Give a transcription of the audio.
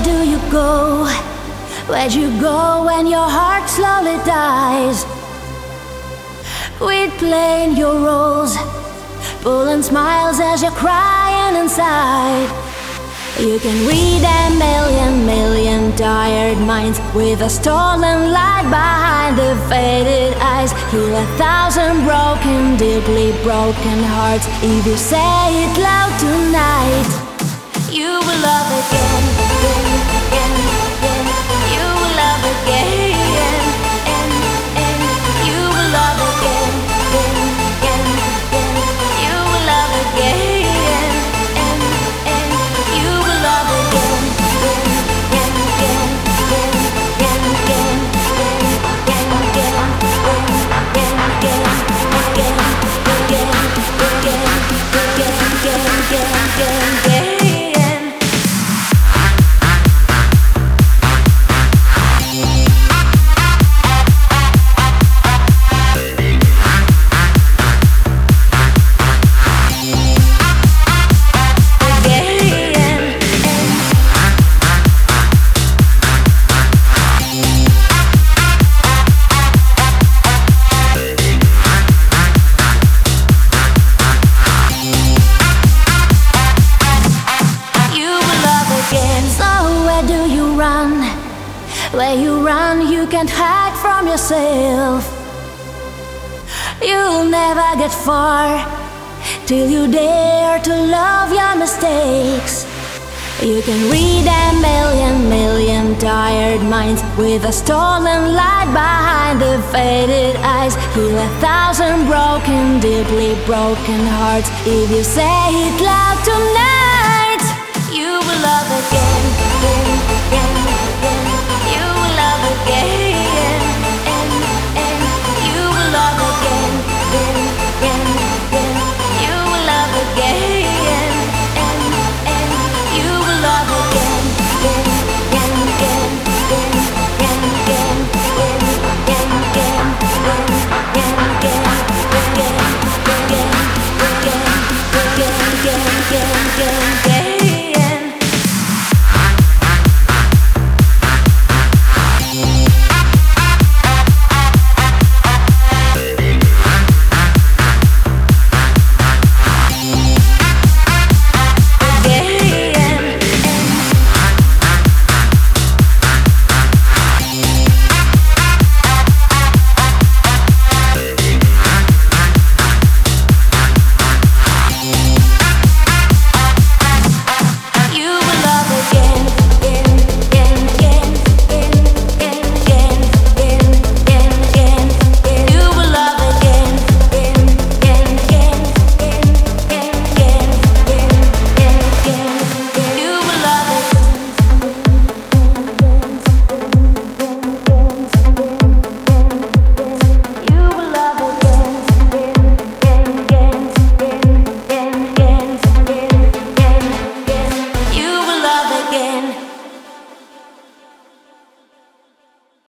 where do you go? Where'd you go when your heart slowly dies? Quit playing your roles, pulling smiles as you're crying inside. You can read a million, million tired minds with a stolen light behind the faded eyes. Heal a thousand broken, deeply broken hearts if you say it loud tonight. You will love again, Where you run, you can't hide from yourself. You'll never get far till you dare to love your mistakes. You can read a million, million tired minds with a stolen light behind the faded eyes. Heal a thousand broken, deeply broken hearts if you say it loud tonight. You will love